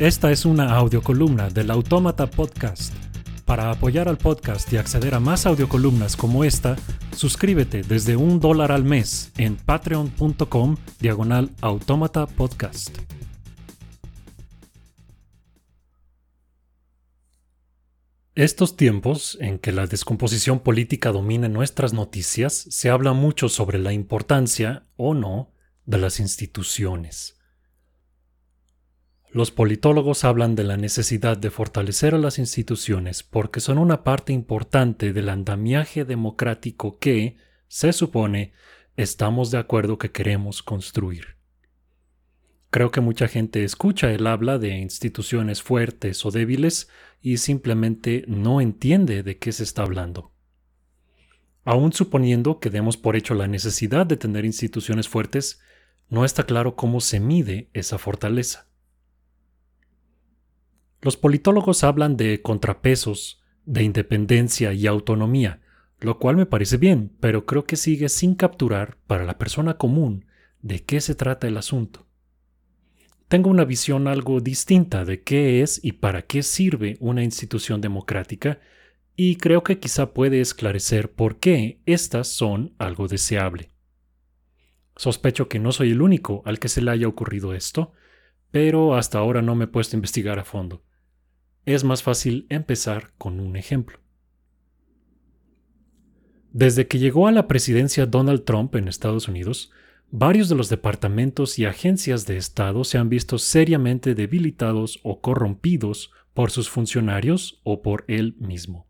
Esta es una audiocolumna del Autómata Podcast. Para apoyar al podcast y acceder a más audiocolumnas como esta, suscríbete desde un dólar al mes en patreon.com diagonal autómata podcast. Estos tiempos en que la descomposición política domina nuestras noticias, se habla mucho sobre la importancia, o no, de las instituciones. Los politólogos hablan de la necesidad de fortalecer a las instituciones porque son una parte importante del andamiaje democrático que, se supone, estamos de acuerdo que queremos construir. Creo que mucha gente escucha el habla de instituciones fuertes o débiles y simplemente no entiende de qué se está hablando. Aún suponiendo que demos por hecho la necesidad de tener instituciones fuertes, no está claro cómo se mide esa fortaleza. Los politólogos hablan de contrapesos, de independencia y autonomía, lo cual me parece bien, pero creo que sigue sin capturar para la persona común de qué se trata el asunto. Tengo una visión algo distinta de qué es y para qué sirve una institución democrática, y creo que quizá puede esclarecer por qué éstas son algo deseable. Sospecho que no soy el único al que se le haya ocurrido esto, pero hasta ahora no me he puesto a investigar a fondo es más fácil empezar con un ejemplo. Desde que llegó a la presidencia Donald Trump en Estados Unidos, varios de los departamentos y agencias de Estado se han visto seriamente debilitados o corrompidos por sus funcionarios o por él mismo.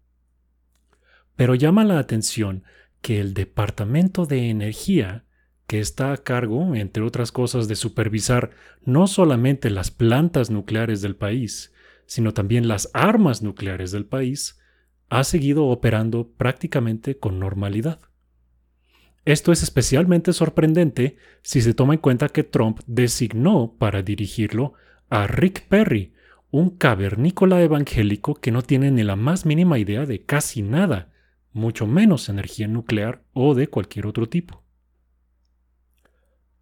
Pero llama la atención que el Departamento de Energía, que está a cargo, entre otras cosas, de supervisar no solamente las plantas nucleares del país, sino también las armas nucleares del país, ha seguido operando prácticamente con normalidad. Esto es especialmente sorprendente si se toma en cuenta que Trump designó para dirigirlo a Rick Perry, un cavernícola evangélico que no tiene ni la más mínima idea de casi nada, mucho menos energía nuclear o de cualquier otro tipo.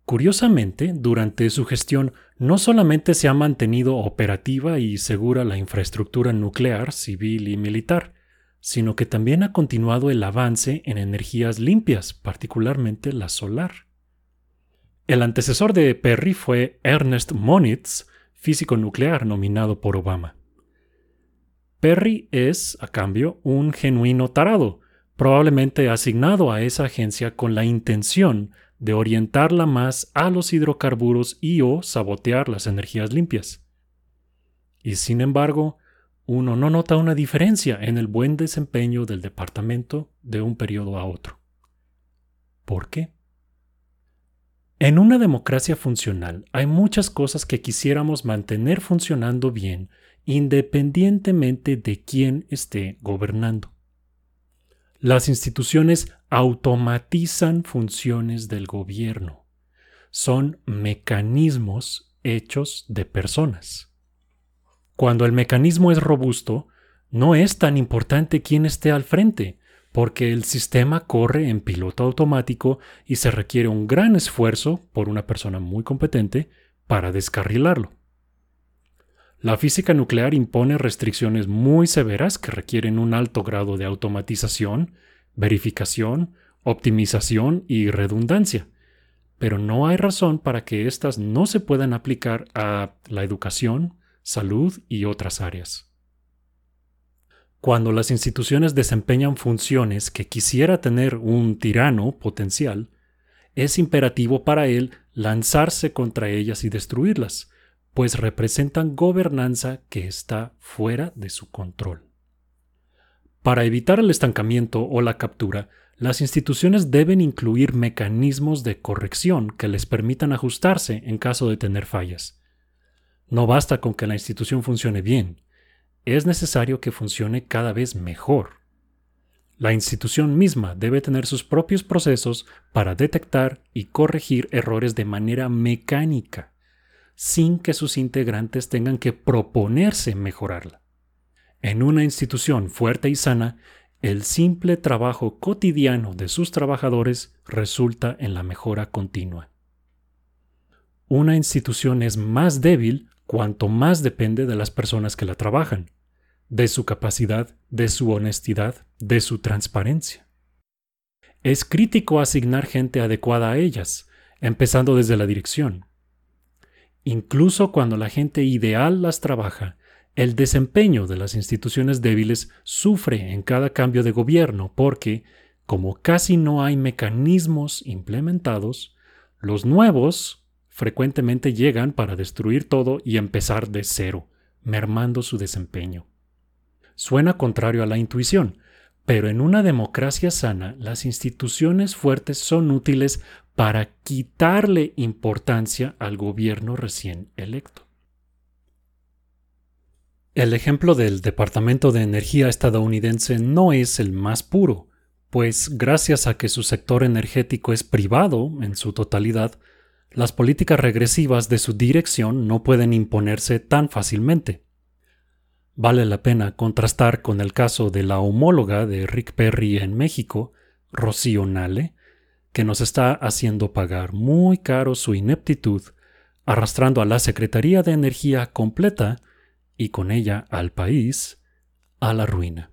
Curiosamente, durante su gestión no solamente se ha mantenido operativa y segura la infraestructura nuclear, civil y militar, sino que también ha continuado el avance en energías limpias, particularmente la solar. El antecesor de Perry fue Ernest Moniz, físico nuclear nominado por Obama. Perry es, a cambio, un genuino tarado, probablemente asignado a esa agencia con la intención de orientarla más a los hidrocarburos y o sabotear las energías limpias. Y sin embargo, uno no nota una diferencia en el buen desempeño del departamento de un periodo a otro. ¿Por qué? En una democracia funcional hay muchas cosas que quisiéramos mantener funcionando bien independientemente de quién esté gobernando. Las instituciones automatizan funciones del gobierno. Son mecanismos hechos de personas. Cuando el mecanismo es robusto, no es tan importante quién esté al frente, porque el sistema corre en piloto automático y se requiere un gran esfuerzo por una persona muy competente para descarrilarlo. La física nuclear impone restricciones muy severas que requieren un alto grado de automatización, verificación, optimización y redundancia, pero no hay razón para que éstas no se puedan aplicar a la educación, salud y otras áreas. Cuando las instituciones desempeñan funciones que quisiera tener un tirano potencial, es imperativo para él lanzarse contra ellas y destruirlas, pues representan gobernanza que está fuera de su control. Para evitar el estancamiento o la captura, las instituciones deben incluir mecanismos de corrección que les permitan ajustarse en caso de tener fallas. No basta con que la institución funcione bien, es necesario que funcione cada vez mejor. La institución misma debe tener sus propios procesos para detectar y corregir errores de manera mecánica sin que sus integrantes tengan que proponerse mejorarla. En una institución fuerte y sana, el simple trabajo cotidiano de sus trabajadores resulta en la mejora continua. Una institución es más débil cuanto más depende de las personas que la trabajan, de su capacidad, de su honestidad, de su transparencia. Es crítico asignar gente adecuada a ellas, empezando desde la dirección. Incluso cuando la gente ideal las trabaja, el desempeño de las instituciones débiles sufre en cada cambio de gobierno porque, como casi no hay mecanismos implementados, los nuevos frecuentemente llegan para destruir todo y empezar de cero, mermando su desempeño. Suena contrario a la intuición, pero en una democracia sana las instituciones fuertes son útiles para quitarle importancia al gobierno recién electo. El ejemplo del Departamento de Energía estadounidense no es el más puro, pues gracias a que su sector energético es privado en su totalidad, las políticas regresivas de su dirección no pueden imponerse tan fácilmente. Vale la pena contrastar con el caso de la homóloga de Rick Perry en México, Rocío Nale, que nos está haciendo pagar muy caro su ineptitud, arrastrando a la Secretaría de Energía completa y con ella al país a la ruina.